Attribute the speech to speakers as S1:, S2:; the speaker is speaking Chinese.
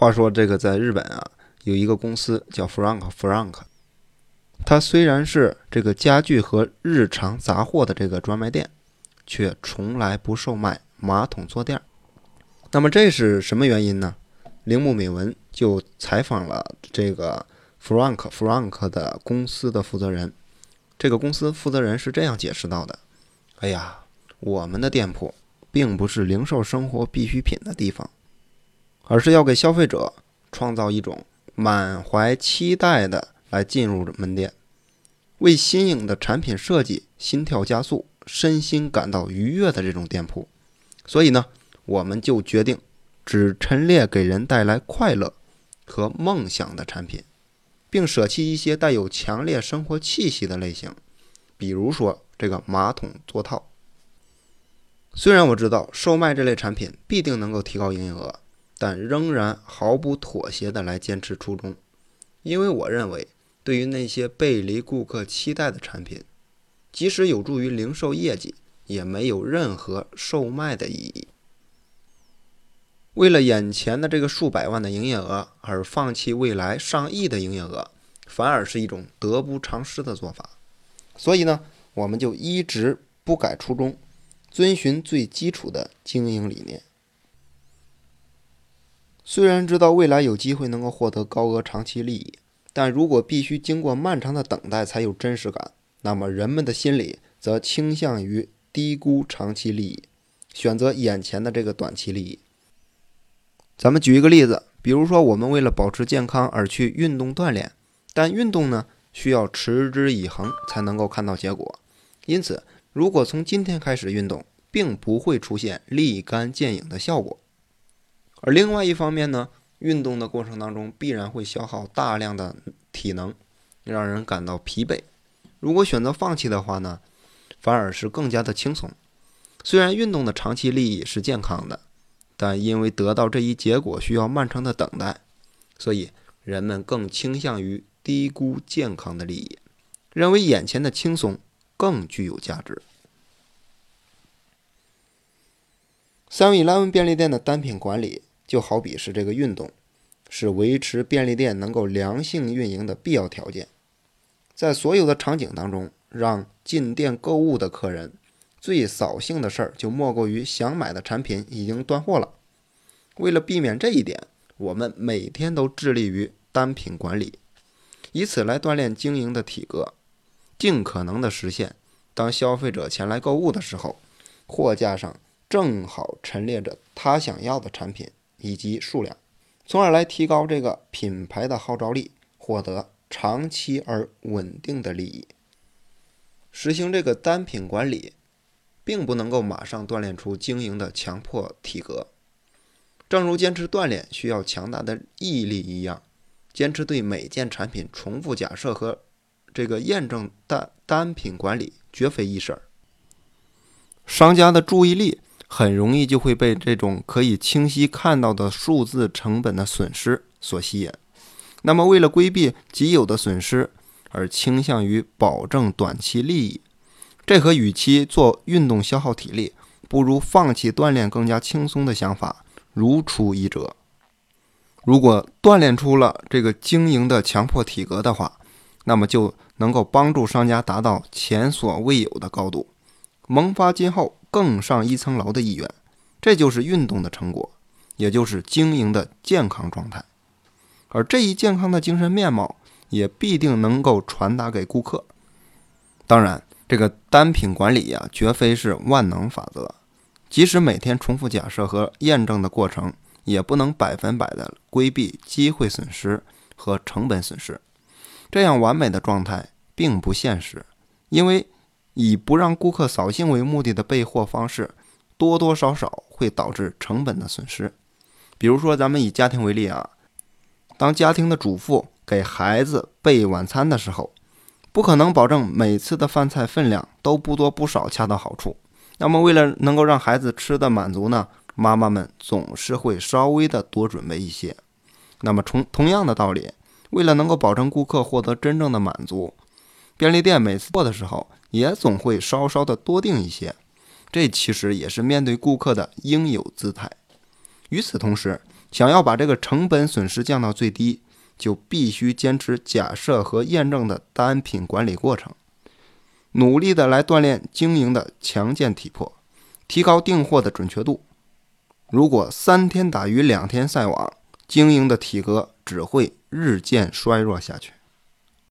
S1: 话说这个在日本啊，有一个公司叫 Frank Frank，它虽然是这个家具和日常杂货的这个专卖店，却从来不售卖马桶坐垫。那么这是什么原因呢？铃木美文就采访了这个 Frank Frank 的公司的负责人，这个公司负责人是这样解释到的：“哎呀，我们的店铺并不是零售生活必需品的地方。”而是要给消费者创造一种满怀期待的来进入门店，为新颖的产品设计心跳加速、身心感到愉悦的这种店铺。所以呢，我们就决定只陈列给人带来快乐和梦想的产品，并舍弃一些带有强烈生活气息的类型，比如说这个马桶座套。虽然我知道售卖这类产品必定能够提高营业额。但仍然毫不妥协地来坚持初衷，因为我认为，对于那些背离顾客期待的产品，即使有助于零售业绩，也没有任何售卖的意义。为了眼前的这个数百万的营业额而放弃未来上亿的营业额，反而是一种得不偿失的做法。所以呢，我们就一直不改初衷，遵循最基础的经营理念。虽然知道未来有机会能够获得高额长期利益，但如果必须经过漫长的等待才有真实感，那么人们的心理则倾向于低估长期利益，选择眼前的这个短期利益。咱们举一个例子，比如说我们为了保持健康而去运动锻炼，但运动呢需要持之以恒才能够看到结果，因此如果从今天开始运动，并不会出现立竿见影的效果。而另外一方面呢，运动的过程当中必然会消耗大量的体能，让人感到疲惫。如果选择放弃的话呢，反而是更加的轻松。虽然运动的长期利益是健康的，但因为得到这一结果需要漫长的等待，所以人们更倾向于低估健康的利益，认为眼前的轻松更具有价值。Seven Eleven 便利店的单品管理。就好比是这个运动，是维持便利店能够良性运营的必要条件。在所有的场景当中，让进店购物的客人最扫兴的事儿，就莫过于想买的产品已经断货了。为了避免这一点，我们每天都致力于单品管理，以此来锻炼经营的体格，尽可能的实现当消费者前来购物的时候，货架上正好陈列着他想要的产品。以及数量，从而来提高这个品牌的号召力，获得长期而稳定的利益。实行这个单品管理，并不能够马上锻炼出经营的强迫体格。正如坚持锻炼需要强大的毅力一样，坚持对每件产品重复假设和这个验证单单品管理绝非易事儿。商家的注意力。很容易就会被这种可以清晰看到的数字成本的损失所吸引。那么，为了规避既有的损失而倾向于保证短期利益，这和与其做运动消耗体力，不如放弃锻炼更加轻松的想法如出一辙。如果锻炼出了这个经营的强迫体格的话，那么就能够帮助商家达到前所未有的高度，萌发今后。更上一层楼的意愿，这就是运动的成果，也就是经营的健康状态。而这一健康的精神面貌，也必定能够传达给顾客。当然，这个单品管理呀，绝非是万能法则。即使每天重复假设和验证的过程，也不能百分百的规避机会损失和成本损失。这样完美的状态并不现实，因为。以不让顾客扫兴为目的的备货方式，多多少少会导致成本的损失。比如说，咱们以家庭为例啊，当家庭的主妇给孩子备晚餐的时候，不可能保证每次的饭菜分量都不多不少，恰到好处。那么，为了能够让孩子吃的满足呢，妈妈们总是会稍微的多准备一些。那么，同同样的道理，为了能够保证顾客获得真正的满足，便利店每次货的时候。也总会稍稍的多订一些，这其实也是面对顾客的应有姿态。与此同时，想要把这个成本损失降到最低，就必须坚持假设和验证的单品管理过程，努力的来锻炼经营的强健体魄，提高订货的准确度。如果三天打鱼两天晒网，经营的体格只会日渐衰弱下去。